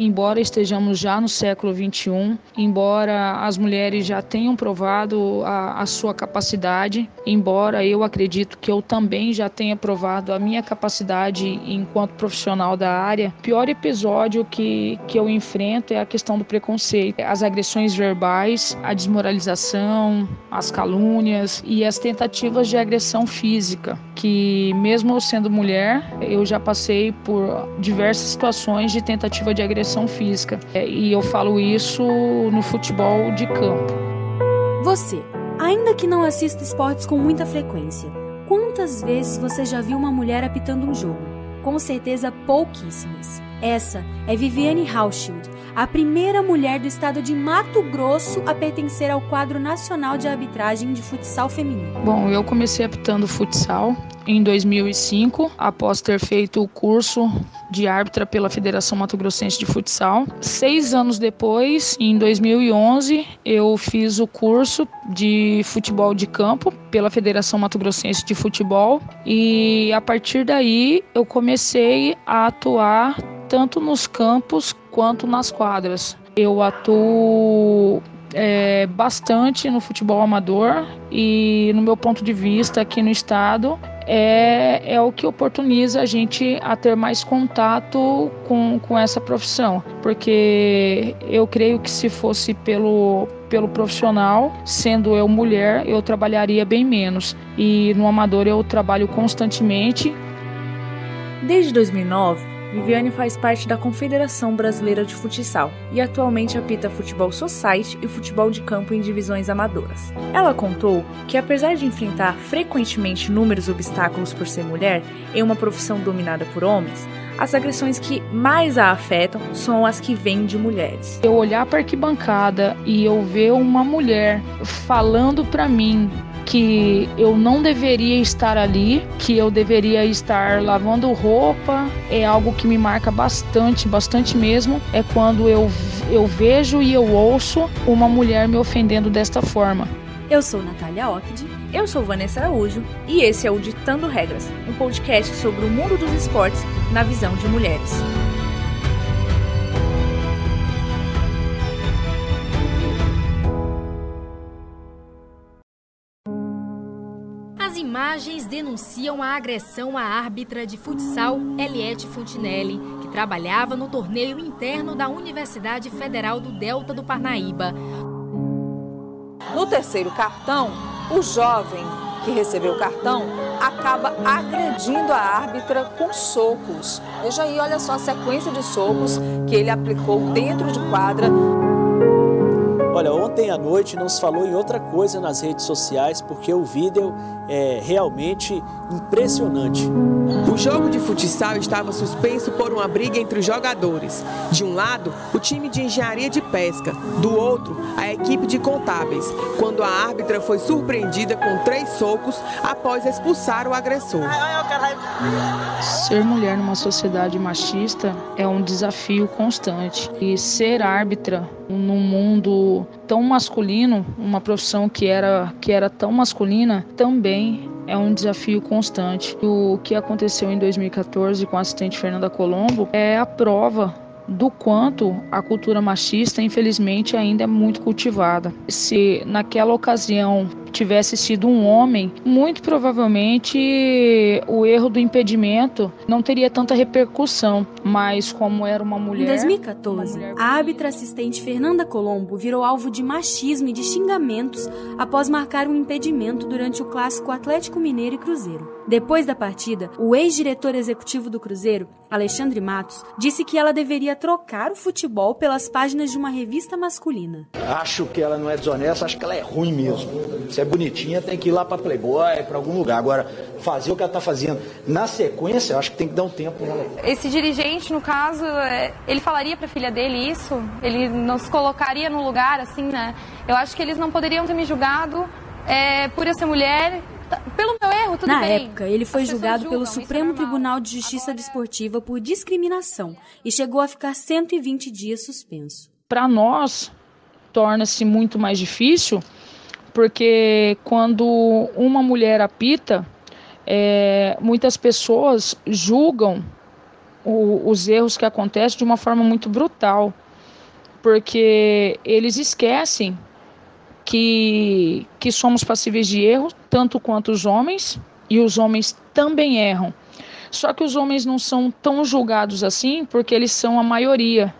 embora estejamos já no século 21, embora as mulheres já tenham provado a, a sua capacidade, embora eu acredito que eu também já tenha provado a minha capacidade enquanto profissional da área, o pior episódio que, que eu enfrento é a questão do preconceito, as agressões verbais, a desmoralização, as calúnias e as tentativas de agressão física, que mesmo eu sendo mulher, eu já passei por diversas situações de tentativa de agressão física. É, e eu falo isso no futebol de campo. Você, ainda que não assista esportes com muita frequência, quantas vezes você já viu uma mulher apitando um jogo? Com certeza pouquíssimas. Essa é Viviane Hauschild, a primeira mulher do estado de Mato Grosso a pertencer ao quadro nacional de arbitragem de futsal feminino. Bom, eu comecei apitando futsal em 2005, após ter feito o curso de árbitra pela Federação Mato Grossense de Futsal. Seis anos depois, em 2011, eu fiz o curso de futebol de campo pela Federação Mato Grossense de Futebol e a partir daí eu comecei a atuar tanto nos campos quanto nas quadras. Eu atuo é, bastante no futebol amador e, no meu ponto de vista, aqui no estado, é, é o que oportuniza a gente a ter mais contato com, com essa profissão. Porque eu creio que se fosse pelo, pelo profissional, sendo eu mulher, eu trabalharia bem menos. E no amador eu trabalho constantemente. Desde 2009, Viviane faz parte da Confederação Brasileira de Futsal e atualmente apita futebol society e futebol de campo em divisões amadoras. Ela contou que, apesar de enfrentar frequentemente inúmeros obstáculos por ser mulher em uma profissão dominada por homens, as agressões que mais a afetam são as que vêm de mulheres. Eu olhar para a arquibancada e eu ver uma mulher falando para mim que eu não deveria estar ali, que eu deveria estar lavando roupa, é algo que me marca bastante, bastante mesmo, é quando eu, eu vejo e eu ouço uma mulher me ofendendo desta forma. Eu sou Natália Ockd, eu sou Vanessa Araújo e esse é o Ditando Regras, um podcast sobre o mundo dos esportes na visão de mulheres. Denunciam a agressão à árbitra de futsal Eliette Fontinelli, que trabalhava no torneio interno da Universidade Federal do Delta do Parnaíba. No terceiro cartão, o jovem que recebeu o cartão acaba agredindo a árbitra com socos. Veja aí, olha só a sequência de socos que ele aplicou dentro de quadra Olha, ontem à noite não se falou em outra coisa nas redes sociais porque o vídeo é realmente impressionante. O jogo de futsal estava suspenso por uma briga entre os jogadores. De um lado, o time de engenharia de pesca, do outro, a equipe de contábeis, quando a árbitra foi surpreendida com três socos após expulsar o agressor. Ser mulher numa sociedade machista é um desafio constante e ser árbitra num mundo tão masculino, uma profissão que era, que era tão masculina, também é um desafio constante. O que aconteceu em 2014 com a assistente Fernanda Colombo é a prova do quanto a cultura machista, infelizmente, ainda é muito cultivada. Se naquela ocasião tivesse sido um homem, muito provavelmente o erro do impedimento não teria tanta repercussão, mas como era uma mulher. Em 2014, mulher... a árbitra assistente Fernanda Colombo virou alvo de machismo e de xingamentos após marcar um impedimento durante o clássico Atlético Mineiro e Cruzeiro. Depois da partida, o ex-diretor executivo do Cruzeiro, Alexandre Matos, disse que ela deveria trocar o futebol pelas páginas de uma revista masculina. Acho que ela não é desonesta, acho que ela é ruim mesmo. Se é bonitinha, tem que ir lá para Playboy, para algum lugar. Agora, fazer o que ela está fazendo na sequência, acho que tem que dar um tempo nela. Esse dirigente, no caso, é, ele falaria para a filha dele isso? Ele nos colocaria no lugar, assim, né? Eu acho que eles não poderiam ter me julgado é, por eu ser mulher pelo meu erro, tudo Na bem. Na época, ele foi julgado julgam, pelo Supremo é Tribunal de Justiça Desportiva por discriminação e chegou a ficar 120 dias suspenso. Para nós, torna-se muito mais difícil, porque quando uma mulher apita, é, muitas pessoas julgam o, os erros que acontecem de uma forma muito brutal, porque eles esquecem que, que somos passíveis de erro, tanto quanto os homens, e os homens também erram. Só que os homens não são tão julgados assim porque eles são a maioria.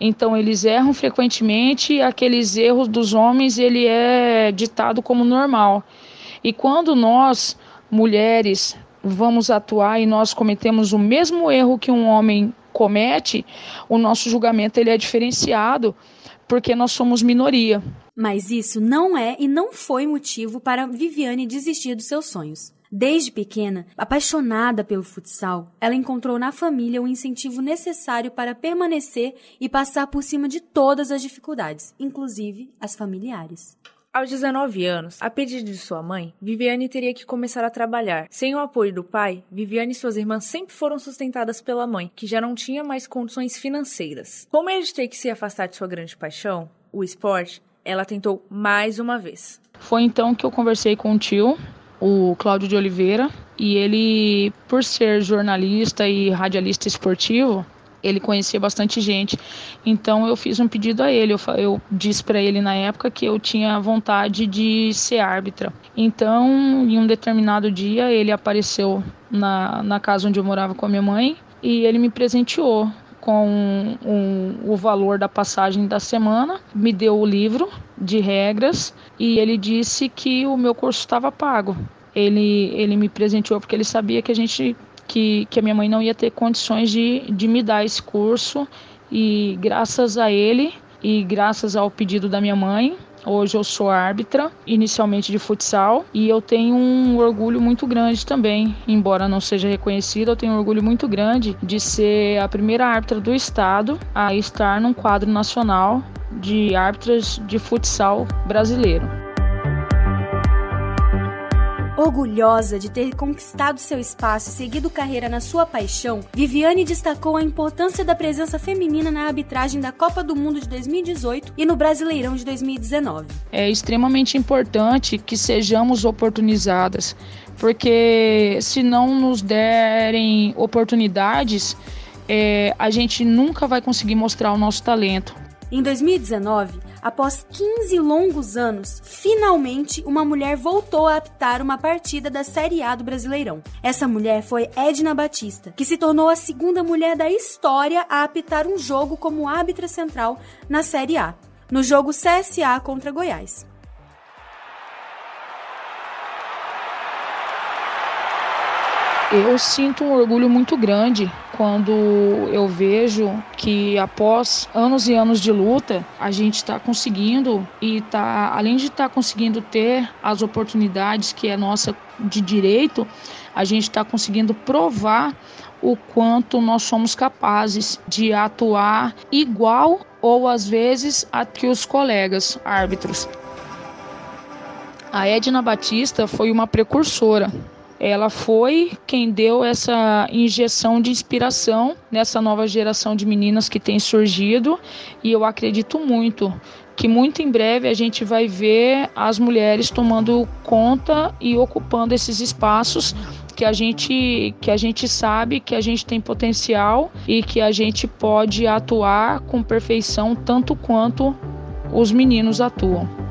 Então eles erram frequentemente e aqueles erros dos homens ele é ditado como normal. E quando nós, mulheres, vamos atuar e nós cometemos o mesmo erro que um homem comete, o nosso julgamento ele é diferenciado porque nós somos minoria. Mas isso não é e não foi motivo para Viviane desistir dos seus sonhos. Desde pequena, apaixonada pelo futsal, ela encontrou na família o incentivo necessário para permanecer e passar por cima de todas as dificuldades, inclusive as familiares. Aos 19 anos, a pedido de sua mãe, Viviane teria que começar a trabalhar. Sem o apoio do pai, Viviane e suas irmãs sempre foram sustentadas pela mãe, que já não tinha mais condições financeiras. Com medo de ter que se afastar de sua grande paixão, o esporte, ela tentou mais uma vez. Foi então que eu conversei com o tio, o Cláudio de Oliveira, e ele, por ser jornalista e radialista esportivo, ele conhecia bastante gente. Então eu fiz um pedido a ele. Eu, eu disse para ele na época que eu tinha vontade de ser árbitra. Então, em um determinado dia, ele apareceu na, na casa onde eu morava com a minha mãe e ele me presenteou com um, um, o valor da passagem da semana, me deu o livro de regras e ele disse que o meu curso estava pago. Ele, ele me presenteou porque ele sabia que a gente que, que a minha mãe não ia ter condições de, de me dar esse curso e graças a ele e graças ao pedido da minha mãe, hoje eu sou árbitra, inicialmente de futsal, e eu tenho um orgulho muito grande também, embora não seja reconhecida, eu tenho um orgulho muito grande de ser a primeira árbitra do estado a estar num quadro nacional de árbitras de futsal brasileiro. Orgulhosa de ter conquistado seu espaço e seguido carreira na sua paixão, Viviane destacou a importância da presença feminina na arbitragem da Copa do Mundo de 2018 e no Brasileirão de 2019. É extremamente importante que sejamos oportunizadas, porque se não nos derem oportunidades, é, a gente nunca vai conseguir mostrar o nosso talento. Em 2019, após 15 longos anos, finalmente uma mulher voltou a apitar uma partida da Série A do Brasileirão. Essa mulher foi Edna Batista, que se tornou a segunda mulher da história a apitar um jogo como árbitra central na Série A, no jogo CSA contra Goiás. Eu sinto um orgulho muito grande quando eu vejo que após anos e anos de luta, a gente está conseguindo e tá, além de estar tá conseguindo ter as oportunidades que é nossa de direito, a gente está conseguindo provar o quanto nós somos capazes de atuar igual ou às vezes a que os colegas árbitros. A Edna Batista foi uma precursora ela foi quem deu essa injeção de inspiração nessa nova geração de meninas que tem surgido e eu acredito muito que muito em breve a gente vai ver as mulheres tomando conta e ocupando esses espaços que a gente que a gente sabe que a gente tem potencial e que a gente pode atuar com perfeição tanto quanto os meninos atuam.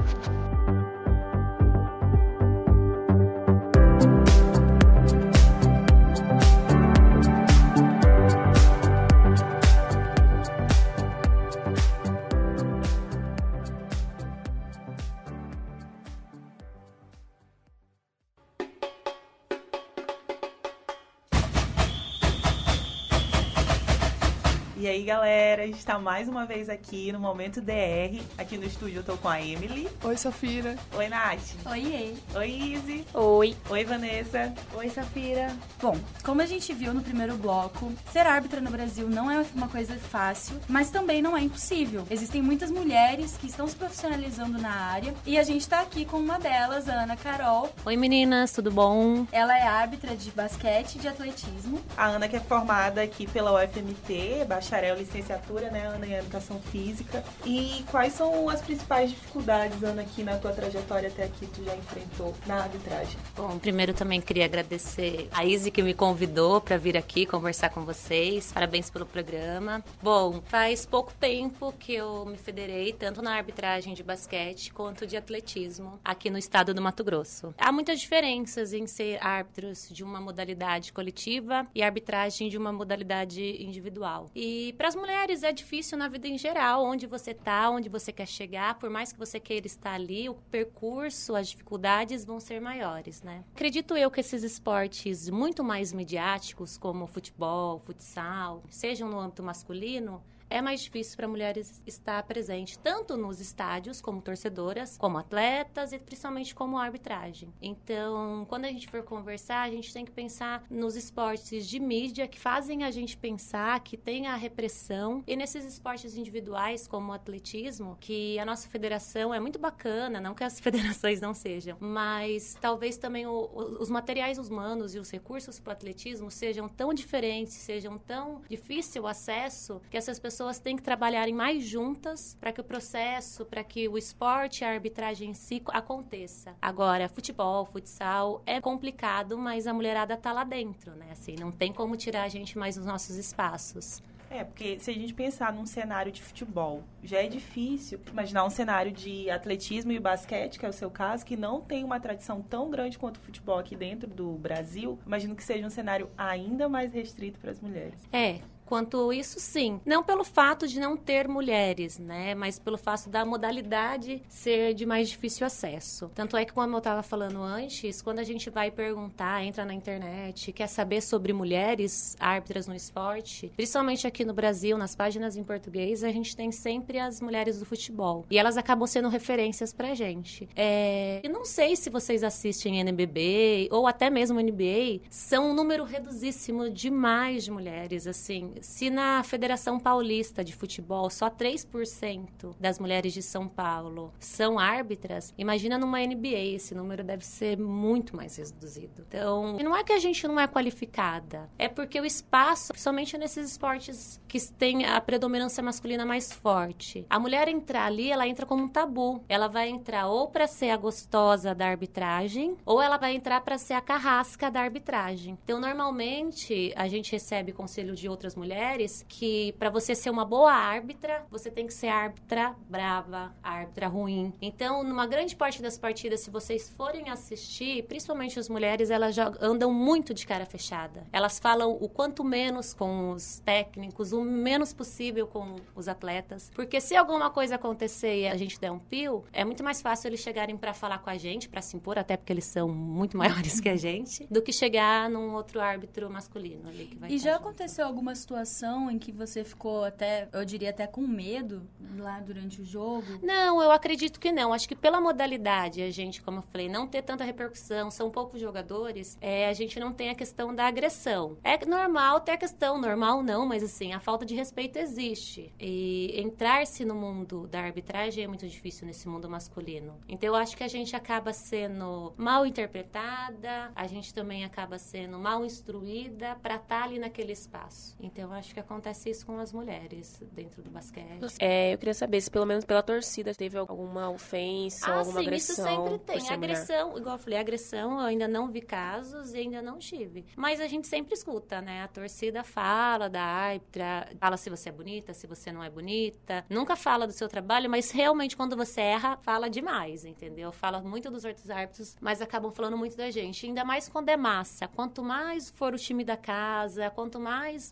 Galera, a gente tá mais uma vez aqui no Momento DR. Aqui no estúdio eu tô com a Emily. Oi, Safira. Oi, Nath. Oi, Oi, Izzy. Oi. Oi, Vanessa. Oi, Safira. Bom, como a gente viu no primeiro bloco, ser árbitra no Brasil não é uma coisa fácil, mas também não é impossível. Existem muitas mulheres que estão se profissionalizando na área e a gente tá aqui com uma delas, a Ana Carol. Oi, meninas, tudo bom? Ela é árbitra de basquete e de atletismo. A Ana que é formada aqui pela UFMT, baixa bacharel, licenciatura, né, Ana, em Educação Física. E quais são as principais dificuldades, Ana, aqui na tua trajetória até aqui tu já enfrentou na arbitragem? Bom, primeiro também queria agradecer a Izzy que me convidou para vir aqui conversar com vocês. Parabéns pelo programa. Bom, faz pouco tempo que eu me federei tanto na arbitragem de basquete quanto de atletismo aqui no estado do Mato Grosso. Há muitas diferenças em ser árbitros de uma modalidade coletiva e arbitragem de uma modalidade individual. E para as mulheres é difícil na vida em geral, onde você está, onde você quer chegar, por mais que você queira estar ali, o percurso, as dificuldades vão ser maiores, né? Acredito eu que esses esportes muito mais midiáticos, como futebol, futsal, sejam no âmbito masculino, é mais difícil para mulheres estar presente tanto nos estádios como torcedoras, como atletas e principalmente como arbitragem. Então, quando a gente for conversar, a gente tem que pensar nos esportes de mídia que fazem a gente pensar que tem a repressão e nesses esportes individuais como o atletismo, que a nossa federação é muito bacana, não que as federações não sejam, mas talvez também o, os materiais humanos e os recursos para o atletismo sejam tão diferentes, sejam tão difícil o acesso que essas pessoas pessoas têm que trabalharem mais juntas para que o processo, para que o esporte, a arbitragem em si aconteça. Agora, futebol, futsal é complicado, mas a mulherada tá lá dentro, né? Assim, não tem como tirar a gente mais dos nossos espaços. É, porque se a gente pensar num cenário de futebol, já é difícil imaginar um cenário de atletismo e basquete, que é o seu caso, que não tem uma tradição tão grande quanto o futebol aqui dentro do Brasil. Imagino que seja um cenário ainda mais restrito para as mulheres. É, Quanto isso, sim. Não pelo fato de não ter mulheres, né? Mas pelo fato da modalidade ser de mais difícil acesso. Tanto é que, como eu estava falando antes, quando a gente vai perguntar, entra na internet, quer saber sobre mulheres árbitras no esporte, principalmente aqui no Brasil, nas páginas em português, a gente tem sempre as mulheres do futebol. E elas acabam sendo referências pra gente. É... E não sei se vocês assistem NBB ou até mesmo NBA, são um número reduzíssimo demais de mulheres, assim se na Federação Paulista de Futebol só 3% das mulheres de São Paulo são árbitras, imagina numa NBA, esse número deve ser muito mais reduzido. Então, não é que a gente não é qualificada, é porque o espaço, principalmente nesses esportes que têm a predominância masculina mais forte, a mulher entrar ali, ela entra como um tabu. Ela vai entrar ou para ser a gostosa da arbitragem, ou ela vai entrar para ser a carrasca da arbitragem. Então, normalmente, a gente recebe conselho de outras mulheres mulheres que para você ser uma boa árbitra, você tem que ser árbitra brava, árbitra ruim. Então, numa grande parte das partidas, se vocês forem assistir, principalmente as mulheres, elas já andam muito de cara fechada. Elas falam o quanto menos com os técnicos, o menos possível com os atletas, porque se alguma coisa acontecer e a gente der um pio, é muito mais fácil eles chegarem para falar com a gente, para se impor, até porque eles são muito maiores que a gente, do que chegar num outro árbitro masculino ali que vai E já junto. aconteceu alguma situação situação em que você ficou até, eu diria até com medo lá durante o jogo? Não, eu acredito que não. Acho que pela modalidade, a gente, como eu falei, não ter tanta repercussão, são poucos jogadores, é, a gente não tem a questão da agressão. É normal ter a questão, normal não, mas assim, a falta de respeito existe. E entrar-se no mundo da arbitragem é muito difícil nesse mundo masculino. Então eu acho que a gente acaba sendo mal interpretada, a gente também acaba sendo mal instruída para estar tá ali naquele espaço. Então eu acho que acontece isso com as mulheres dentro do basquete. É, eu queria saber se pelo menos pela torcida teve alguma ofensa, ah, alguma sim, agressão. Isso sempre tem. Agressão, mulher. igual eu falei, agressão eu ainda não vi casos e ainda não tive. Mas a gente sempre escuta, né? A torcida fala da árbitra, fala se você é bonita, se você não é bonita. Nunca fala do seu trabalho, mas realmente quando você erra, fala demais, entendeu? Fala muito dos outros árbitros, mas acabam falando muito da gente. Ainda mais quando é massa. Quanto mais for o time da casa, quanto mais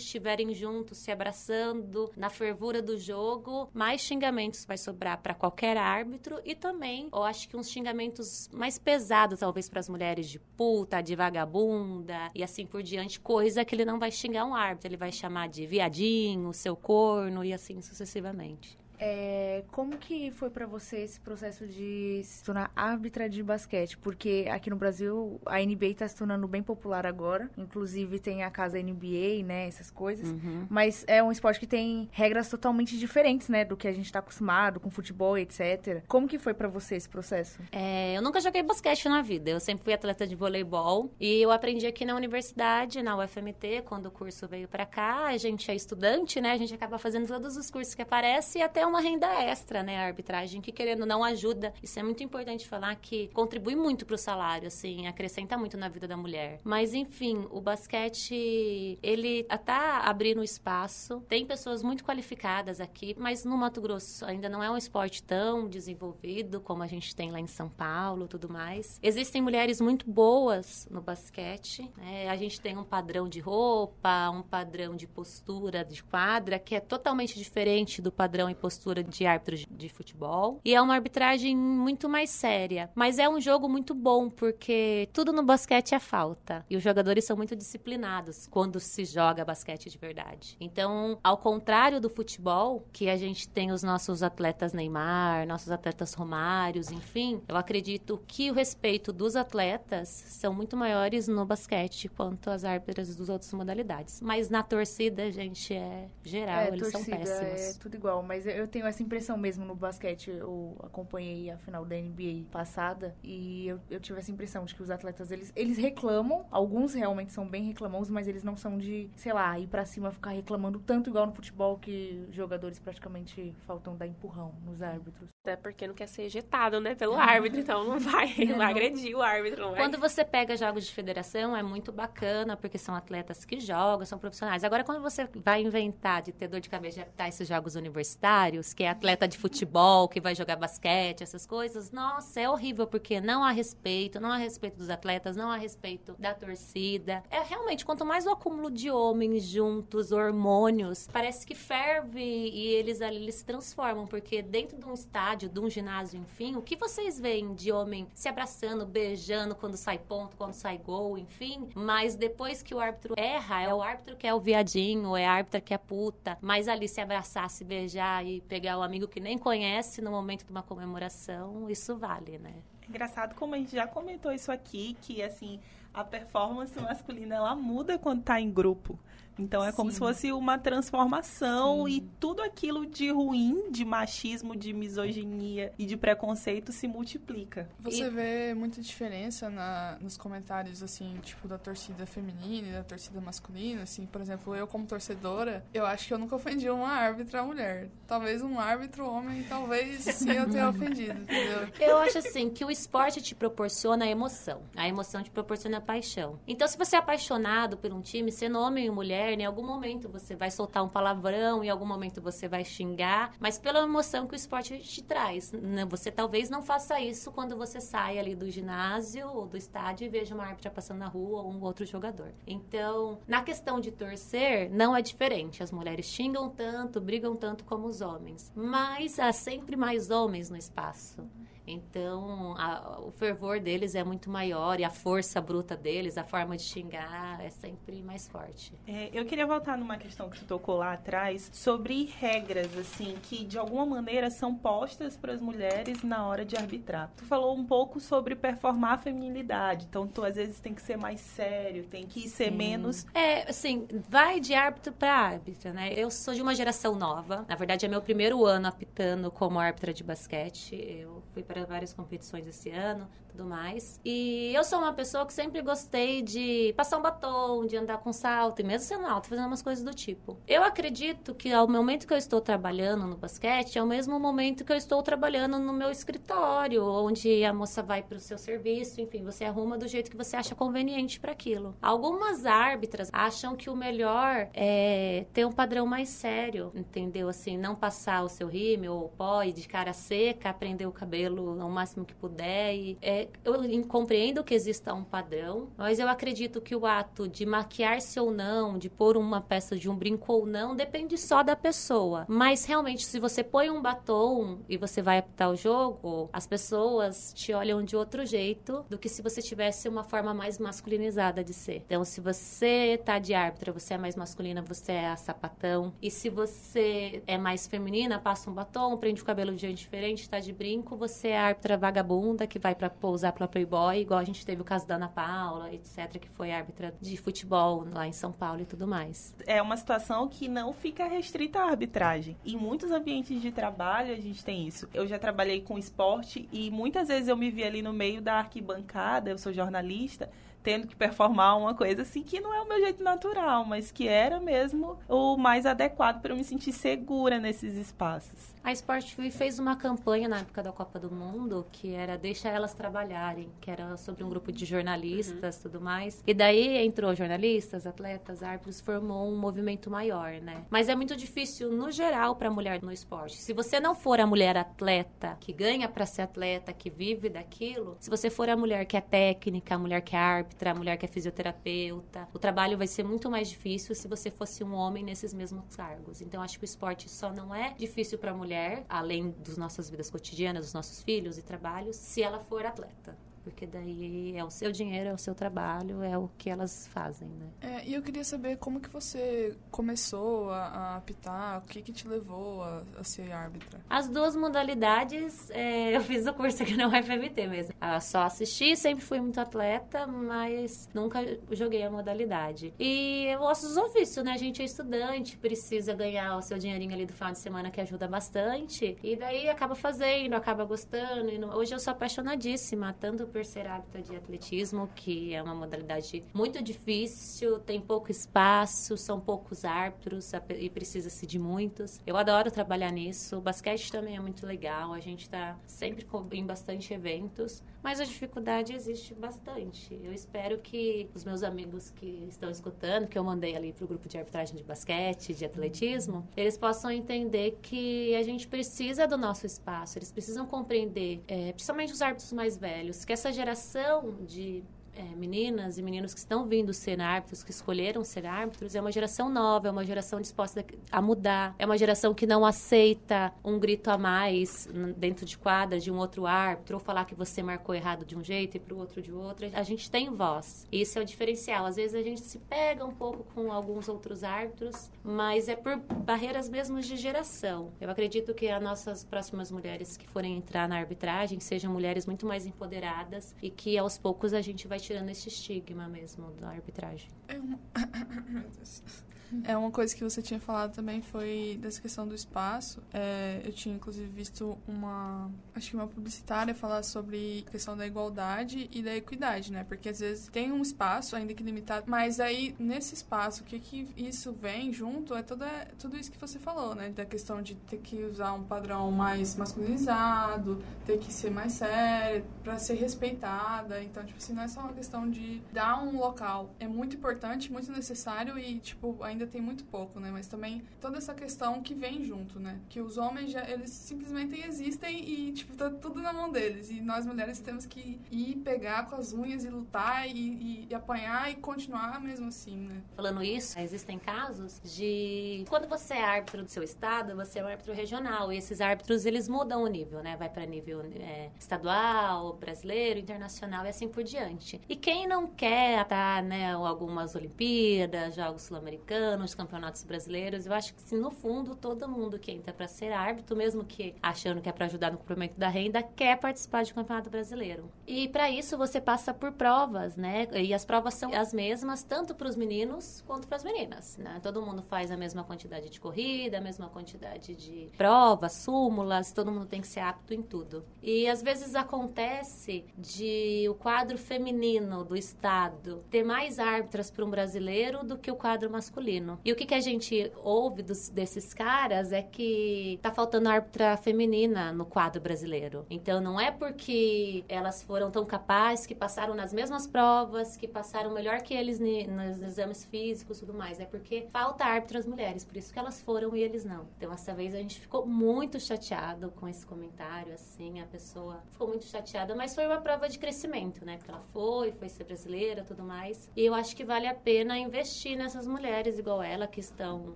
estiverem juntos, se abraçando, na fervura do jogo, mais xingamentos vai sobrar para qualquer árbitro e também, eu acho que uns xingamentos mais pesados, talvez, para as mulheres de puta, de vagabunda e assim por diante, coisa que ele não vai xingar um árbitro, ele vai chamar de viadinho, seu corno e assim sucessivamente. É, como que foi para você esse processo de se tornar árbitra de basquete? Porque aqui no Brasil a NBA está se tornando bem popular agora. Inclusive tem a casa NBA, né? Essas coisas. Uhum. Mas é um esporte que tem regras totalmente diferentes, né? Do que a gente está acostumado com futebol, etc. Como que foi para você esse processo? É, eu nunca joguei basquete na vida. Eu sempre fui atleta de voleibol e eu aprendi aqui na universidade, na UFMT, quando o curso veio para cá. A gente é estudante, né? A gente acaba fazendo todos os cursos que aparecem e até uma renda extra, né? A arbitragem que querendo não ajuda. Isso é muito importante falar que contribui muito para o salário, assim, acrescenta muito na vida da mulher. Mas enfim, o basquete ele tá abrindo espaço. Tem pessoas muito qualificadas aqui, mas no Mato Grosso ainda não é um esporte tão desenvolvido como a gente tem lá em São Paulo, tudo mais. Existem mulheres muito boas no basquete. Né? A gente tem um padrão de roupa, um padrão de postura de quadra que é totalmente diferente do padrão e postura de árbitros de futebol. E é uma arbitragem muito mais séria. Mas é um jogo muito bom, porque tudo no basquete é falta. E os jogadores são muito disciplinados quando se joga basquete de verdade. Então, ao contrário do futebol, que a gente tem os nossos atletas Neymar, nossos atletas Romários, enfim, eu acredito que o respeito dos atletas são muito maiores no basquete quanto as árbitras dos outras modalidades. Mas na torcida, gente, é geral, é, eles são péssimos. É tudo igual, mas eu tenho essa impressão mesmo no basquete. Eu acompanhei a final da NBA passada e eu, eu tive essa impressão de que os atletas, eles, eles reclamam, alguns realmente são bem reclamões, mas eles não são de, sei lá, ir pra cima ficar reclamando tanto igual no futebol que jogadores praticamente faltam dar empurrão nos árbitros. Até porque não quer ser ejetado, né, pelo árbitro, então não vai, não vai agredir o árbitro. Não vai. Quando você pega jogos de federação, é muito bacana, porque são atletas que jogam, são profissionais. Agora, quando você vai inventar de ter dor de cabeça de apitar esses jogos universitários, que é atleta de futebol, que vai jogar basquete, essas coisas, nossa, é horrível, porque não há respeito, não há respeito dos atletas, não há respeito da torcida. É realmente, quanto mais o acúmulo de homens juntos, hormônios, parece que ferve e eles ali eles se transformam, porque dentro de um estádio, de um ginásio, enfim, o que vocês veem de homem se abraçando, beijando quando sai ponto, quando sai gol, enfim, mas depois que o árbitro erra, é o árbitro que é o viadinho, é a árbitra que é puta, mas ali se abraçar, se beijar e pegar o amigo que nem conhece no momento de uma comemoração, isso vale, né? Engraçado como a gente já comentou isso aqui, que assim, a performance masculina ela muda quando tá em grupo. Então é como Sim. se fosse uma transformação Sim. e tudo aquilo de ruim, de machismo, de misoginia e de preconceito se multiplica. Você e... vê muita diferença na, nos comentários, assim, tipo, da torcida feminina e da torcida masculina, assim, por exemplo, eu como torcedora, eu acho que eu nunca ofendi uma árbitra mulher. Talvez um árbitro homem, talvez sim eu tenha ofendido, entendeu? Eu acho assim, que o esporte te proporciona a emoção. A emoção te proporciona a paixão. Então, se você é apaixonado por um time, sendo homem ou mulher, em algum momento você vai soltar um palavrão, em algum momento você vai xingar, mas pela emoção que o esporte te traz. Né? Você talvez não faça isso quando você sai ali do ginásio ou do estádio e veja uma árbitra passando na rua ou um outro jogador. Então, na questão de torcer, não é diferente. As mulheres xingam tanto, brigam tanto como os homens, mas há sempre mais homens no espaço. Então, a, o fervor deles é muito maior e a força bruta deles, a forma de xingar é sempre mais forte. É, eu queria voltar numa questão que tu tocou lá atrás sobre regras, assim, que de alguma maneira são postas para as mulheres na hora de arbitrar. Tu falou um pouco sobre performar a feminilidade, então tu às vezes tem que ser mais sério, tem que ser Sim. menos. É, assim, vai de árbitro para árbitra, né? Eu sou de uma geração nova, na verdade é meu primeiro ano apitando como árbitra de basquete. Eu fui para para várias competições esse ano, tudo mais. E eu sou uma pessoa que sempre gostei de passar um batom, de andar com salto, e mesmo sendo alto, fazendo umas coisas do tipo. Eu acredito que ao momento que eu estou trabalhando no basquete, é o mesmo momento que eu estou trabalhando no meu escritório, onde a moça vai para o seu serviço, enfim, você arruma do jeito que você acha conveniente para aquilo. Algumas árbitras acham que o melhor é ter um padrão mais sério, entendeu? Assim, não passar o seu rímel ou pó e de cara seca, prender o cabelo ao máximo que puder. E, é, eu compreendo que exista um padrão, mas eu acredito que o ato de maquiar-se ou não, de pôr uma peça de um brinco ou não, depende só da pessoa. Mas realmente, se você põe um batom e você vai apitar o jogo, as pessoas te olham de outro jeito do que se você tivesse uma forma mais masculinizada de ser. Então, se você tá de árbitra, você é mais masculina, você é a sapatão. E se você é mais feminina, passa um batom, prende o cabelo de jeito diferente, tá de brinco, você é a árbitra vagabunda que vai para pousar pra Playboy, igual a gente teve o caso da Ana Paula, etc., que foi árbitra de futebol lá em São Paulo e tudo mais. É uma situação que não fica restrita à arbitragem. Em muitos ambientes de trabalho a gente tem isso. Eu já trabalhei com esporte e muitas vezes eu me vi ali no meio da arquibancada, eu sou jornalista, tendo que performar uma coisa assim que não é o meu jeito natural, mas que era mesmo o mais adequado para eu me sentir segura nesses espaços. A Sport TV fez uma campanha na época da Copa do Mundo que era Deixa Elas Trabalharem, que era sobre um grupo de jornalistas e uhum. tudo mais. E daí entrou jornalistas, atletas, árbitros, formou um movimento maior, né? Mas é muito difícil, no geral, para a mulher no esporte. Se você não for a mulher atleta, que ganha para ser atleta, que vive daquilo, se você for a mulher que é técnica, a mulher que é árbitra, a mulher que é fisioterapeuta, o trabalho vai ser muito mais difícil se você fosse um homem nesses mesmos cargos. Então, acho que o esporte só não é difícil para a mulher, além das nossas vidas cotidianas, dos nossos filhos e trabalhos, se ela for atleta porque daí é o seu dinheiro, é o seu trabalho, é o que elas fazem, né? É, e eu queria saber como que você começou a, a apitar, o que que te levou a, a ser árbitra? As duas modalidades, é, eu fiz o curso aqui no UFMT mesmo. Eu só assisti, sempre fui muito atleta, mas nunca joguei a modalidade. E eu gosto dos ofícios, né? A gente é estudante, precisa ganhar o seu dinheirinho ali do final de semana, que ajuda bastante. E daí acaba fazendo, acaba gostando. E hoje eu sou apaixonadíssima, tanto ser árbitra de atletismo, que é uma modalidade muito difícil, tem pouco espaço, são poucos árbitros e precisa-se de muitos. Eu adoro trabalhar nisso. O basquete também é muito legal, a gente está sempre em bastante eventos, mas a dificuldade existe bastante. Eu espero que os meus amigos que estão escutando, que eu mandei ali para o grupo de arbitragem de basquete, de atletismo, eles possam entender que a gente precisa do nosso espaço, eles precisam compreender, é, principalmente os árbitros mais velhos, que essa geração de é, meninas e meninos que estão vindo ser árbitros, que escolheram ser árbitros, é uma geração nova, é uma geração disposta a mudar, é uma geração que não aceita um grito a mais dentro de quadra de um outro árbitro, ou falar que você marcou errado de um jeito e para o outro de outro. A gente tem voz. Isso é o diferencial. Às vezes a gente se pega um pouco com alguns outros árbitros, mas é por barreiras mesmo de geração. Eu acredito que as nossas próximas mulheres que forem entrar na arbitragem sejam mulheres muito mais empoderadas e que aos poucos a gente vai tirando esse estigma mesmo da arbitragem. É. É uma coisa que você tinha falado também foi dessa questão do espaço. É, eu tinha inclusive visto uma, acho que uma publicitária falar sobre a questão da igualdade e da equidade, né? Porque às vezes tem um espaço ainda que limitado, mas aí nesse espaço o que que isso vem junto é toda tudo isso que você falou, né? Da questão de ter que usar um padrão mais masculinizado, ter que ser mais séria para ser respeitada. Então, tipo assim, não é só uma questão de dar um local. É muito importante, muito necessário e tipo ainda ainda tem muito pouco, né? Mas também toda essa questão que vem junto, né? Que os homens já, eles simplesmente existem e, tipo, tá tudo na mão deles. E nós mulheres temos que ir pegar com as unhas e lutar e, e, e apanhar e continuar mesmo assim, né? Falando isso, existem casos de quando você é árbitro do seu estado, você é um árbitro regional e esses árbitros eles mudam o nível, né? Vai para nível é, estadual, brasileiro, internacional e assim por diante. E quem não quer estar, né, algumas Olimpíadas, Jogos Sul-Americanos nos campeonatos brasileiros. Eu acho que, assim, no fundo, todo mundo que entra para ser árbitro, mesmo que achando que é para ajudar no cumprimento da renda, quer participar de um campeonato brasileiro. E para isso você passa por provas, né? E as provas são as mesmas tanto para os meninos quanto para as meninas, né? Todo mundo faz a mesma quantidade de corrida, a mesma quantidade de provas, súmulas, todo mundo tem que ser apto em tudo. E às vezes acontece de o quadro feminino do estado ter mais árbitras para um brasileiro do que o quadro masculino masculino. E o que, que a gente ouve dos, desses caras é que tá faltando árbitra feminina no quadro brasileiro. Então não é porque elas foram tão capazes que passaram nas mesmas provas, que passaram melhor que eles nos exames físicos e tudo mais. É porque falta árbitras mulheres, por isso que elas foram e eles não. Então essa vez a gente ficou muito chateado com esse comentário, assim, a pessoa ficou muito chateada, mas foi uma prova de crescimento, né? Porque ela foi, foi ser brasileira, tudo mais. E eu acho que vale a pena investir nessas mulheres igual ela que estão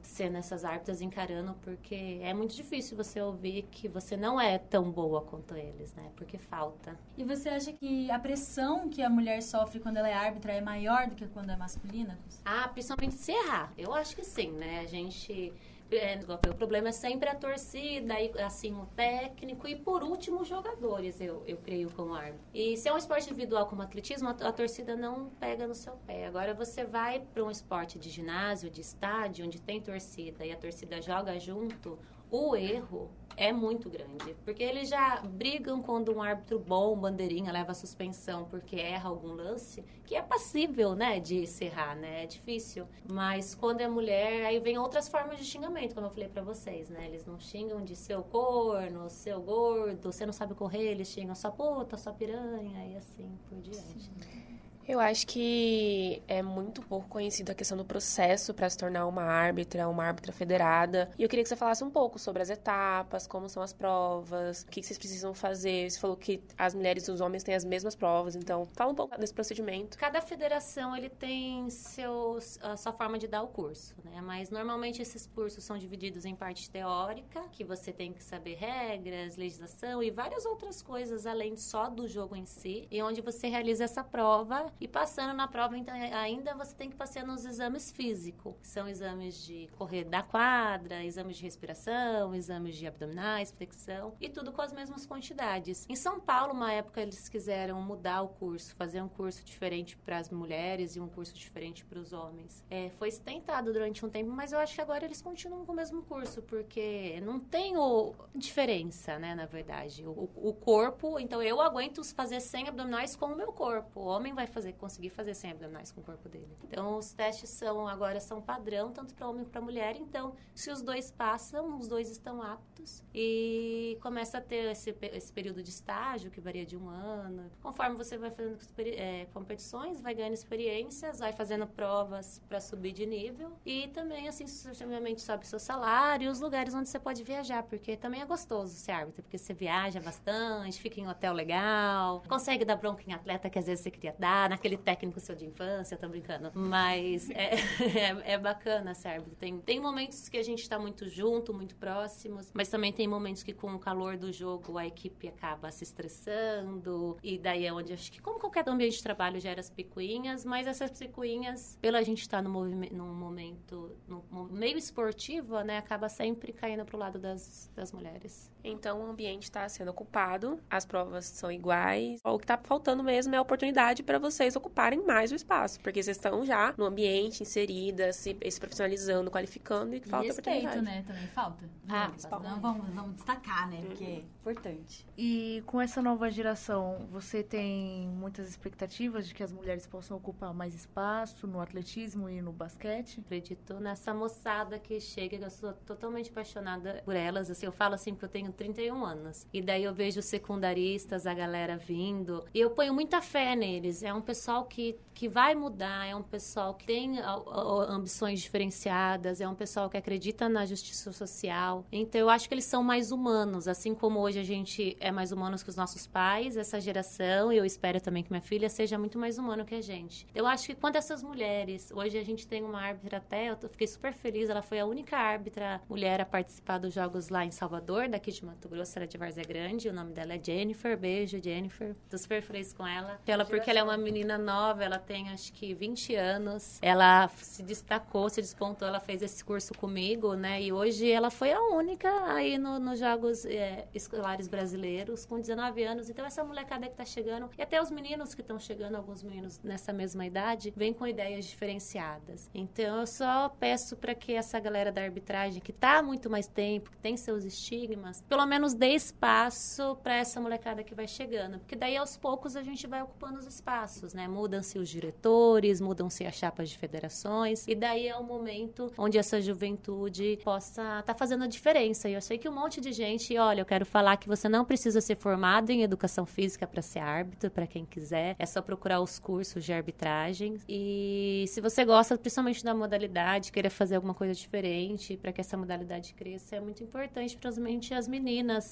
sendo essas árbitras encarando, porque é muito difícil você ouvir que você não é tão boa quanto eles, né? Porque falta. E você acha que a pressão que a mulher sofre quando ela é árbitra é maior do que quando é masculina? Ah, principalmente se errar. Eu acho que sim, né? A gente é, o problema é sempre a torcida, e, assim, o técnico e, por último, os jogadores, eu, eu creio, como árbitro. E se é um esporte individual como atletismo, a, a torcida não pega no seu pé. Agora, você vai para um esporte de ginásio, de estádio, onde tem torcida e a torcida joga junto, o erro é muito grande. Porque eles já brigam quando um árbitro bom, bandeirinha, leva suspensão porque erra algum lance, que é passível, né, de encerrar, né? É difícil. Mas quando é mulher, aí vem outras formas de xingamento, como eu falei para vocês, né? Eles não xingam de seu corno, seu gordo, você não sabe correr, eles xingam sua puta, sua piranha e assim por diante. Sim. Eu acho que é muito pouco conhecido a questão do processo para se tornar uma árbitra, uma árbitra federada. E eu queria que você falasse um pouco sobre as etapas, como são as provas, o que vocês precisam fazer. Você falou que as mulheres e os homens têm as mesmas provas, então fala um pouco desse procedimento. Cada federação ele tem seus, a sua forma de dar o curso, né? Mas normalmente esses cursos são divididos em parte teórica, que você tem que saber regras, legislação e várias outras coisas além só do jogo em si, e onde você realiza essa prova e passando na prova, então, ainda você tem que passar nos exames físicos. São exames de correr da quadra, exames de respiração, exames de abdominais, flexão, e tudo com as mesmas quantidades. Em São Paulo, uma época, eles quiseram mudar o curso, fazer um curso diferente para as mulheres e um curso diferente para os homens. É, foi tentado durante um tempo, mas eu acho que agora eles continuam com o mesmo curso, porque não tem o, diferença, né, na verdade. O, o corpo, então eu aguento fazer 100 abdominais com o meu corpo. O homem vai fazer fazer, conseguir fazer 100 abdominais com o corpo dele. Então, os testes são agora são padrão, tanto para homem como para mulher. Então, se os dois passam, os dois estão aptos e começa a ter esse, esse período de estágio que varia de um ano. Conforme você vai fazendo é, competições, vai ganhando experiências, vai fazendo provas para subir de nível e também, assim, sucessivamente sobe seu salário e os lugares onde você pode viajar, porque também é gostoso ser árbitro, porque você viaja bastante, fica em hotel legal, consegue dar bronca em atleta que às vezes você queria dar, aquele técnico seu de infância, tô brincando. Mas é, é, é bacana, serve. Tem, tem momentos que a gente tá muito junto, muito próximos, mas também tem momentos que com o calor do jogo a equipe acaba se estressando. E daí é onde acho que, como qualquer ambiente de trabalho, gera as picuinhas, mas essas picuinhas, pela gente estar tá no movimento, num momento, no meio esportivo, né, acaba sempre caindo pro lado das, das mulheres. Então o ambiente está sendo ocupado, as provas são iguais. O que está faltando mesmo é a oportunidade para vocês ocuparem mais o espaço, porque vocês estão já no ambiente, inseridas, se, se profissionalizando, qualificando e, e falta respeito, né? Também falta. Ah, então, vamos, vamos destacar, né? Porque é importante. E com essa nova geração, você tem muitas expectativas de que as mulheres possam ocupar mais espaço no atletismo e no basquete? Acredito nessa moçada que chega, eu sou totalmente apaixonada por elas. Assim, eu falo assim que eu tenho 31 anos. E daí eu vejo os secundaristas, a galera vindo. E eu ponho muita fé neles. É um pessoal que, que vai mudar, é um pessoal que tem ambições diferenciadas, é um pessoal que acredita na justiça social. Então eu acho que eles são mais humanos, assim como hoje a gente é mais humanos que os nossos pais, essa geração, e eu espero também que minha filha seja muito mais humano que a gente. Eu acho que quando essas mulheres, hoje a gente tem uma árbitra até, eu fiquei super feliz, ela foi a única árbitra mulher a participar dos jogos lá em Salvador, daqui de Mato Grosso, ela é de Várzea Grande, o nome dela é Jennifer, beijo Jennifer, tô super feliz com ela. Ela, porque ela é uma menina nova, ela tem acho que 20 anos, ela se destacou, se despontou, ela fez esse curso comigo, né, e hoje ela foi a única aí no, nos Jogos é, Escolares Brasileiros, com 19 anos, então essa molecada que tá chegando, e até os meninos que estão chegando, alguns meninos nessa mesma idade, vêm com ideias diferenciadas. Então eu só peço para que essa galera da arbitragem, que tá há muito mais tempo, que tem seus estigmas, pelo menos dê espaço para essa molecada que vai chegando, porque daí aos poucos a gente vai ocupando os espaços. né? Mudam-se os diretores, mudam-se as chapas de federações, e daí é o momento onde essa juventude possa estar tá fazendo a diferença. E eu sei que um monte de gente, olha, eu quero falar que você não precisa ser formado em educação física para ser árbitro, para quem quiser, é só procurar os cursos de arbitragem. E se você gosta principalmente da modalidade, querer fazer alguma coisa diferente para que essa modalidade cresça, é muito importante, principalmente as meninas,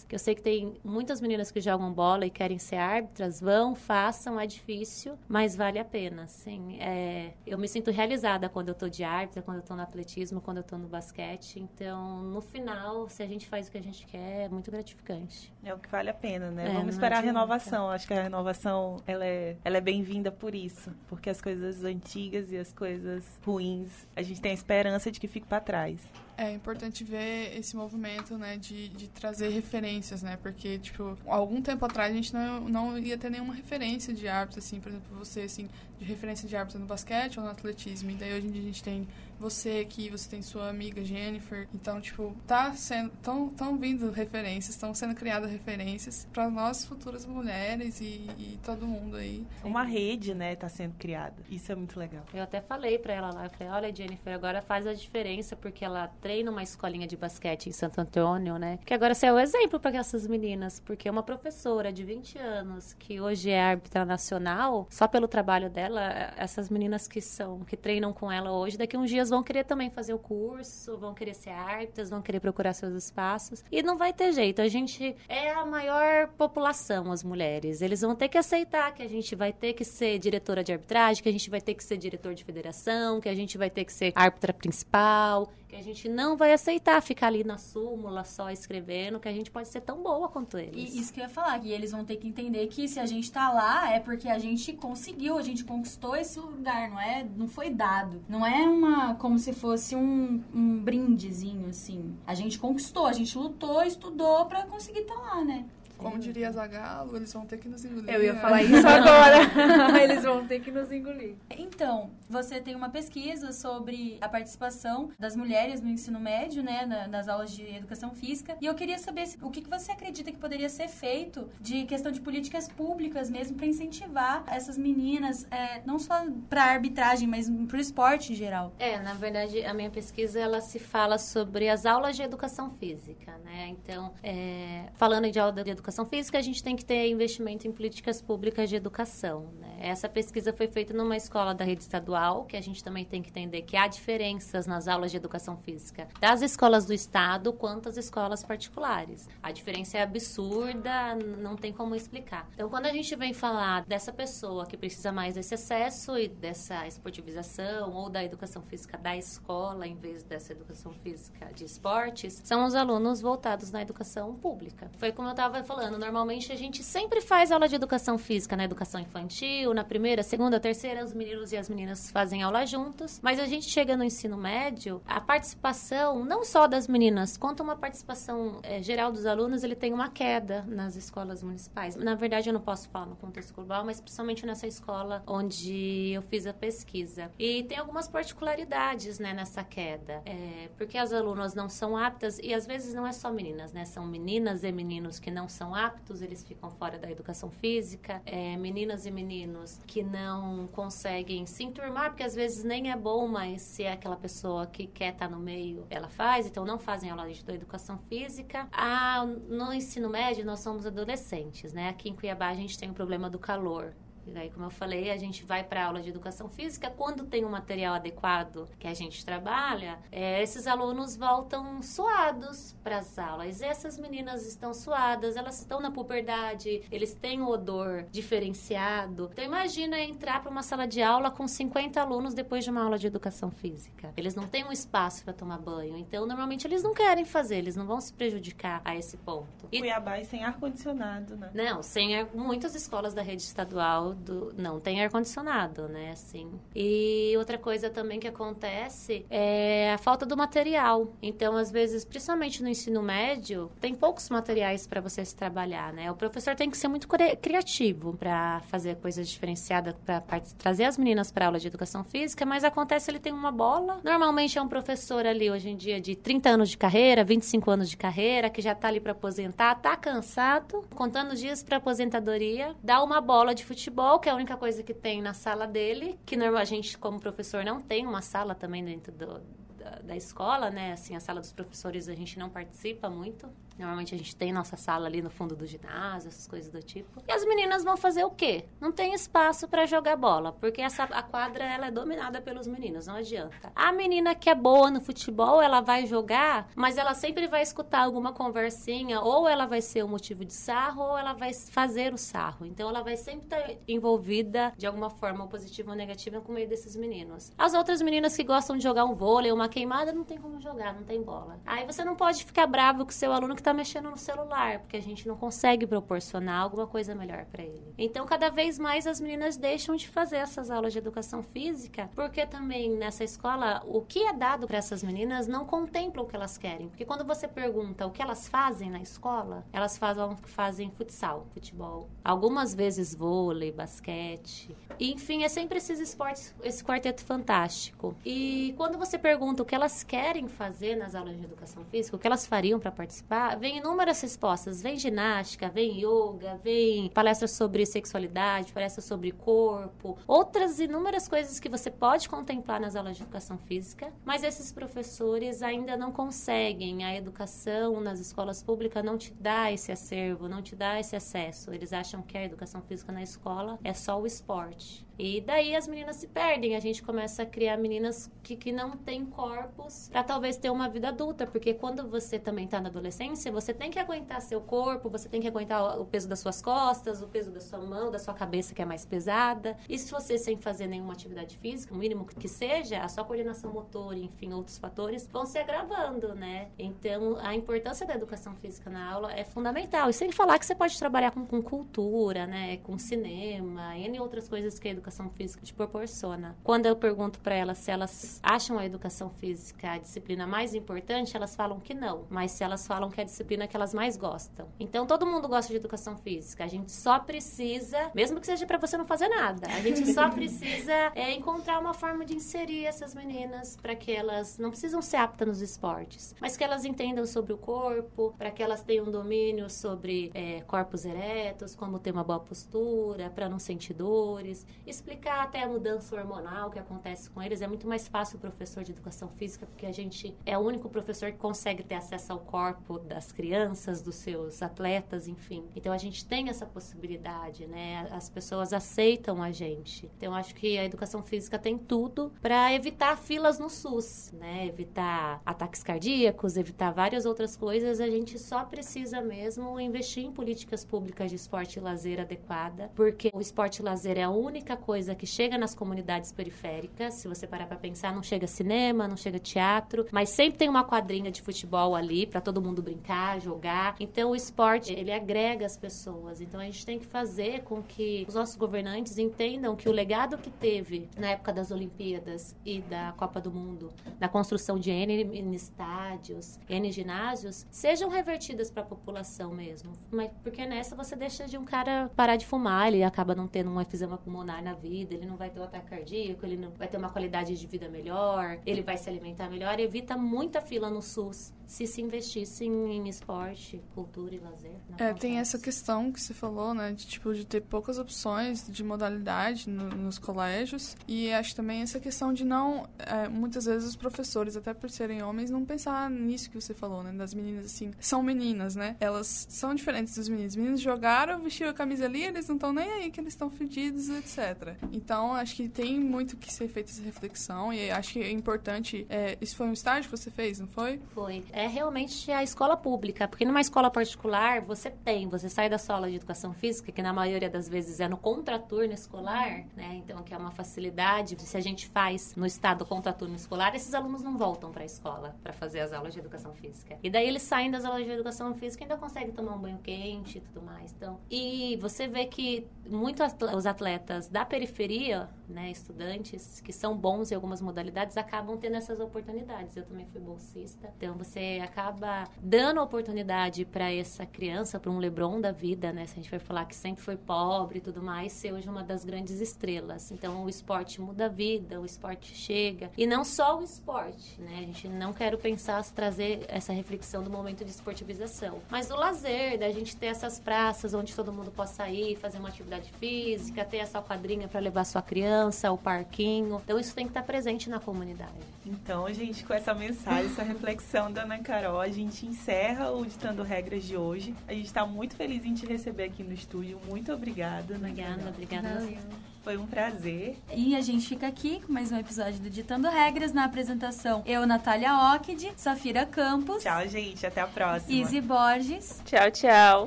que eu sei que tem muitas meninas que jogam bola e querem ser árbitras, vão, façam, é difícil, mas vale a pena, sim. É, eu me sinto realizada quando eu tô de árbitra, quando eu tô no atletismo, quando eu tô no basquete, então, no final, se a gente faz o que a gente quer, é muito gratificante. É o que vale a pena, né? É, Vamos esperar a renovação, acho que a renovação, ela é, ela é bem-vinda por isso, porque as coisas antigas e as coisas ruins, a gente tem a esperança de que fique para trás. É importante ver esse movimento, né, de, de trazer referências, né, porque, tipo, algum tempo atrás a gente não, não ia ter nenhuma referência de árbitro, assim, por exemplo, você, assim, de referência de árbitro no basquete ou no atletismo, e daí hoje em dia a gente tem você aqui, você tem sua amiga Jennifer. Então, tipo, tá sendo. Estão tão vindo referências, estão sendo criadas referências para nós, futuras mulheres e, e, todo mundo aí. Uma rede, né, tá sendo criada. Isso é muito legal. Eu até falei para ela lá, eu falei, olha, Jennifer, agora faz a diferença, porque ela treina uma escolinha de basquete em Santo Antônio, né? Que agora você é o exemplo para essas meninas, porque uma professora de 20 anos, que hoje é árbitra nacional, só pelo trabalho dela, essas meninas que são, que treinam com ela hoje, daqui uns dias vão querer também fazer o curso, vão querer ser árbitras, vão querer procurar seus espaços. E não vai ter jeito. A gente é a maior população, as mulheres. Eles vão ter que aceitar que a gente vai ter que ser diretora de arbitragem, que a gente vai ter que ser diretor de federação, que a gente vai ter que ser árbitra principal, que a gente não vai aceitar ficar ali na súmula só escrevendo, que a gente pode ser tão boa quanto eles. E isso que eu ia falar, que eles vão ter que entender que se a gente tá lá é porque a gente conseguiu, a gente conquistou esse lugar, não é? Não foi dado. Não é uma como se fosse um, um brindezinho assim. A gente conquistou, a gente lutou, estudou para conseguir estar tá lá, né? Como diria Zagalo, eles vão ter que nos engolir. Eu ia falar isso agora. eles vão ter que nos engolir. Então, você tem uma pesquisa sobre a participação das mulheres no ensino médio, né, nas aulas de educação física. E eu queria saber o que você acredita que poderia ser feito de questão de políticas públicas mesmo para incentivar essas meninas, é, não só para arbitragem, mas para o esporte em geral. É, na verdade, a minha pesquisa ela se fala sobre as aulas de educação física, né? Então, é, falando de aula de educação educação física, a gente tem que ter investimento em políticas públicas de educação. Né? Essa pesquisa foi feita numa escola da rede estadual, que a gente também tem que entender que há diferenças nas aulas de educação física das escolas do estado quanto as escolas particulares. A diferença é absurda, não tem como explicar. Então, quando a gente vem falar dessa pessoa que precisa mais desse acesso e dessa esportivização ou da educação física da escola em vez dessa educação física de esportes, são os alunos voltados na educação pública. Foi como eu estava falando, normalmente a gente sempre faz aula de educação física na educação infantil, na primeira, segunda, terceira, os meninos e as meninas fazem aula juntos, mas a gente chega no ensino médio, a participação, não só das meninas, quanto uma participação é, geral dos alunos, ele tem uma queda nas escolas municipais. Na verdade, eu não posso falar no contexto global, mas principalmente nessa escola onde eu fiz a pesquisa. E tem algumas particularidades, né, nessa queda, é, porque as alunas não são aptas, e às vezes não é só meninas, né, são meninas e meninos que não são aptos, eles ficam fora da educação física. É, meninas e meninos que não conseguem se enturmar, porque às vezes nem é bom, mas se é aquela pessoa que quer estar tá no meio, ela faz, então não fazem aula de educação física. Ah, no ensino médio, nós somos adolescentes, né? Aqui em Cuiabá a gente tem o problema do calor. E daí, como eu falei, a gente vai para aula de educação física. Quando tem um material adequado que a gente trabalha, é, esses alunos voltam suados para as aulas. Essas meninas estão suadas, elas estão na puberdade, eles têm um odor diferenciado. Então, imagina entrar para uma sala de aula com 50 alunos depois de uma aula de educação física. Eles não têm um espaço para tomar banho. Então, normalmente, eles não querem fazer, eles não vão se prejudicar a esse ponto. E... Cuiabá e sem ar-condicionado, né? Não, sem ar... muitas escolas da rede estadual do, não tem ar-condicionado, né? Assim. E outra coisa também que acontece é a falta do material. Então, às vezes, principalmente no ensino médio, tem poucos materiais para você se trabalhar, né? O professor tem que ser muito criativo para fazer coisas diferenciadas, para trazer as meninas para aula de educação física, mas acontece ele tem uma bola. Normalmente é um professor ali hoje em dia de 30 anos de carreira, 25 anos de carreira, que já tá ali para aposentar, tá cansado, contando dias para aposentadoria, dá uma bola de futebol futebol, que é a única coisa que tem na sala dele, que normal a gente como professor não tem uma sala também dentro do, da, da escola, né? Assim, a sala dos professores a gente não participa muito. Normalmente a gente tem nossa sala ali no fundo do ginásio, essas coisas do tipo. E as meninas vão fazer o quê? Não tem espaço para jogar bola, porque essa a quadra ela é dominada pelos meninos, não adianta. A menina que é boa no futebol, ela vai jogar, mas ela sempre vai escutar alguma conversinha, ou ela vai ser o motivo de sarro, ou ela vai fazer o sarro. Então ela vai sempre estar envolvida de alguma forma positiva ou negativa com meio desses meninos. As outras meninas que gostam de jogar um vôlei, uma queimada, não tem como jogar, não tem bola. Aí você não pode ficar bravo com seu aluno que está mexendo no celular, porque a gente não consegue proporcionar alguma coisa melhor para ele. Então, cada vez mais as meninas deixam de fazer essas aulas de educação física, porque também nessa escola o que é dado para essas meninas não contempla o que elas querem. Porque quando você pergunta o que elas fazem na escola, elas fazem, fazem futsal, futebol, algumas vezes vôlei, basquete. Enfim, é sempre esses esportes, esse quarteto fantástico. E quando você pergunta o que elas querem fazer nas aulas de educação física, o que elas fariam para participar, vem inúmeras respostas. Vem ginástica, vem yoga, vem palestras sobre sexualidade, palestras sobre corpo, outras inúmeras coisas que você pode contemplar nas aulas de educação física, mas esses professores ainda não conseguem. A educação nas escolas públicas não te dá esse acervo, não te dá esse acesso. Eles acham que a educação física na escola é só o esporte. E daí as meninas se perdem, a gente começa a criar meninas que, que não têm corpos para talvez ter uma vida adulta, porque quando você também está na adolescência, você tem que aguentar seu corpo, você tem que aguentar o peso das suas costas, o peso da sua mão, da sua cabeça que é mais pesada. E se você sem fazer nenhuma atividade física, o mínimo que seja, a sua coordenação motor, enfim, outros fatores vão se agravando, né? Então, a importância da educação física na aula é fundamental. E sem falar que você pode trabalhar com, com cultura, né, com cinema, e outras coisas que a educação educação física te proporciona. Quando eu pergunto para elas se elas acham a educação física a disciplina mais importante, elas falam que não, mas se elas falam que é a disciplina que elas mais gostam. Então todo mundo gosta de educação física, a gente só precisa, mesmo que seja para você não fazer nada, a gente só precisa é, encontrar uma forma de inserir essas meninas para que elas não precisam ser aptas nos esportes, mas que elas entendam sobre o corpo, para que elas tenham domínio sobre é, corpos eretos, como ter uma boa postura, para não sentir dores explicar até a mudança hormonal que acontece com eles. É muito mais fácil o professor de educação física, porque a gente é o único professor que consegue ter acesso ao corpo das crianças, dos seus atletas, enfim. Então a gente tem essa possibilidade, né? As pessoas aceitam a gente. Então acho que a educação física tem tudo para evitar filas no SUS, né? Evitar ataques cardíacos, evitar várias outras coisas. A gente só precisa mesmo investir em políticas públicas de esporte e lazer adequada, porque o esporte e lazer é a única coisa que chega nas comunidades periféricas. Se você parar para pensar, não chega cinema, não chega teatro, mas sempre tem uma quadrinha de futebol ali para todo mundo brincar, jogar. Então o esporte, ele agrega as pessoas. Então a gente tem que fazer com que os nossos governantes entendam que o legado que teve na época das Olimpíadas e da Copa do Mundo, da construção de N estádios, N ginásios, sejam revertidas para a população mesmo. Mas porque nessa você deixa de um cara parar de fumar, ele acaba não tendo um efizema pulmonar na vida, ele não vai ter um ataque cardíaco, ele não vai ter uma qualidade de vida melhor, ele vai se alimentar melhor, evita muita fila no SUS se se investisse em, esporte, cultura e lazer. É, tem essa questão que você falou, né, de tipo de ter poucas opções de modalidade no, nos colégios e acho também essa questão de não, é, muitas vezes os professores, até por serem homens, não pensar nisso que você falou, né, das meninas assim, são meninas, né, elas são diferentes dos meninos. Os meninos jogaram, vestiram a camisa ali, eles não estão nem aí que eles estão fedidos, etc. Então, acho que tem muito que ser feita essa reflexão e acho que é importante. É, isso foi um estágio que você fez, não foi? Foi. É realmente a escola pública, porque numa escola particular você tem, você sai da sala de educação física, que na maioria das vezes é no contraturno escolar, né? Então, que é uma facilidade. Se a gente faz no estado contraturno escolar, esses alunos não voltam para a escola para fazer as aulas de educação física. E daí eles saem das aulas de educação física e ainda conseguem tomar um banho quente e tudo mais. Então, e você vê que muitos os atletas da periferia, né, estudantes que são bons em algumas modalidades, acabam tendo essas oportunidades. Eu também fui bolsista. Então você você acaba dando oportunidade para essa criança, para um LeBron da vida, né? Se a gente vai falar que sempre foi pobre e tudo mais, ser hoje uma das grandes estrelas. Então o esporte muda a vida, o esporte chega. E não só o esporte, né? A gente não quer pensar trazer essa reflexão do momento de esportivização, mas do lazer, da gente ter essas praças onde todo mundo possa ir, fazer uma atividade física, ter essa quadrinha para levar sua criança, o parquinho. Então isso tem que estar presente na comunidade. Então, gente, com essa mensagem, essa reflexão da Ana Carol, a gente encerra o Ditando Regras de hoje. A gente está muito feliz em te receber aqui no estúdio. Muito obrigada. Ana Obrigada, Carol. obrigada. Foi um prazer. E a gente fica aqui com mais um episódio do Ditando Regras na apresentação. Eu, Natália Ockid, Safira Campos. Tchau, gente. Até a próxima. Izzy Borges. Tchau, tchau.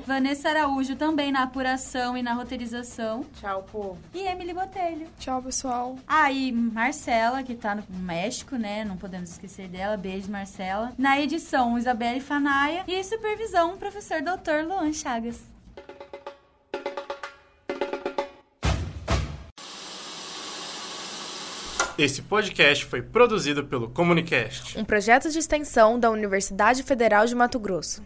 Vanessa Araújo também na apuração e na roteirização. Tchau, povo. E Emily Botelho. Tchau, pessoal. Ah, e Marcela, que tá no México, né? Não podemos esquecer dela. Beijo, Marcela. Na edição, Isabelle Fanaia. E supervisão, professor doutor Luan Chagas. Esse podcast foi produzido pelo Comunicast. Um projeto de extensão da Universidade Federal de Mato Grosso.